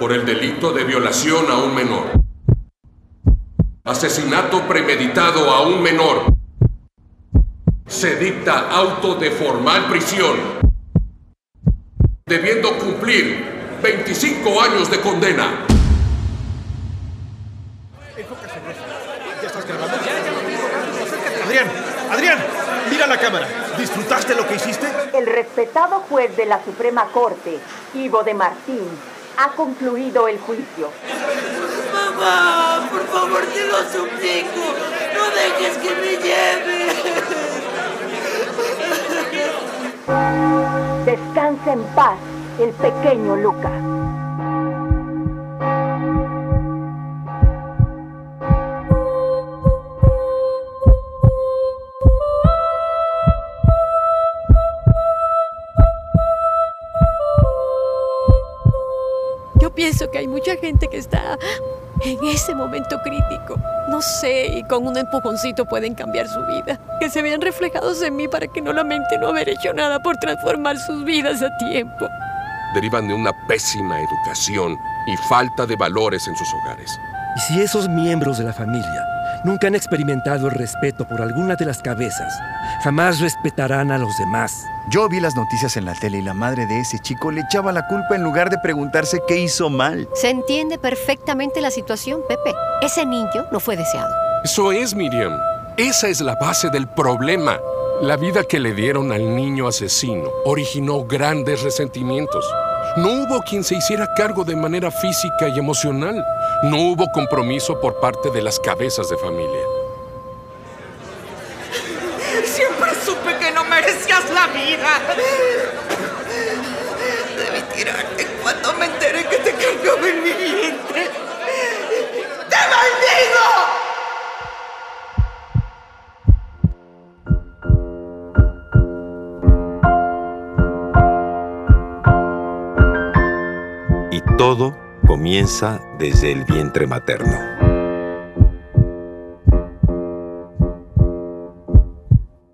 por el delito de violación a un menor, asesinato premeditado a un menor, se dicta auto de formal prisión, debiendo cumplir 25 años de condena. Adrián, Adrián, mira la cámara. ¿Disfrutaste lo que hiciste? El respetado juez de la Suprema Corte, Ivo de Martín, ha concluido el juicio. Mamá, por favor, te lo suplico. No dejes que me lleve. Descansa en paz el pequeño Luca. Yo pienso que hay mucha gente que está en ese momento crítico. No sé, y con un empujoncito pueden cambiar su vida. Que se vean reflejados en mí para que no lamenten no haber hecho nada por transformar sus vidas a tiempo. Derivan de una pésima educación y falta de valores en sus hogares. Y si esos miembros de la familia nunca han experimentado el respeto por alguna de las cabezas, jamás respetarán a los demás. Yo vi las noticias en la tele y la madre de ese chico le echaba la culpa en lugar de preguntarse qué hizo mal. Se entiende perfectamente la situación, Pepe. Ese niño no fue deseado. Eso es, Miriam. Esa es la base del problema. La vida que le dieron al niño asesino originó grandes resentimientos. No hubo quien se hiciera cargo de manera física y emocional. No hubo compromiso por parte de las cabezas de familia. Siempre supe que no merecías la vida. Todo comienza desde el vientre materno.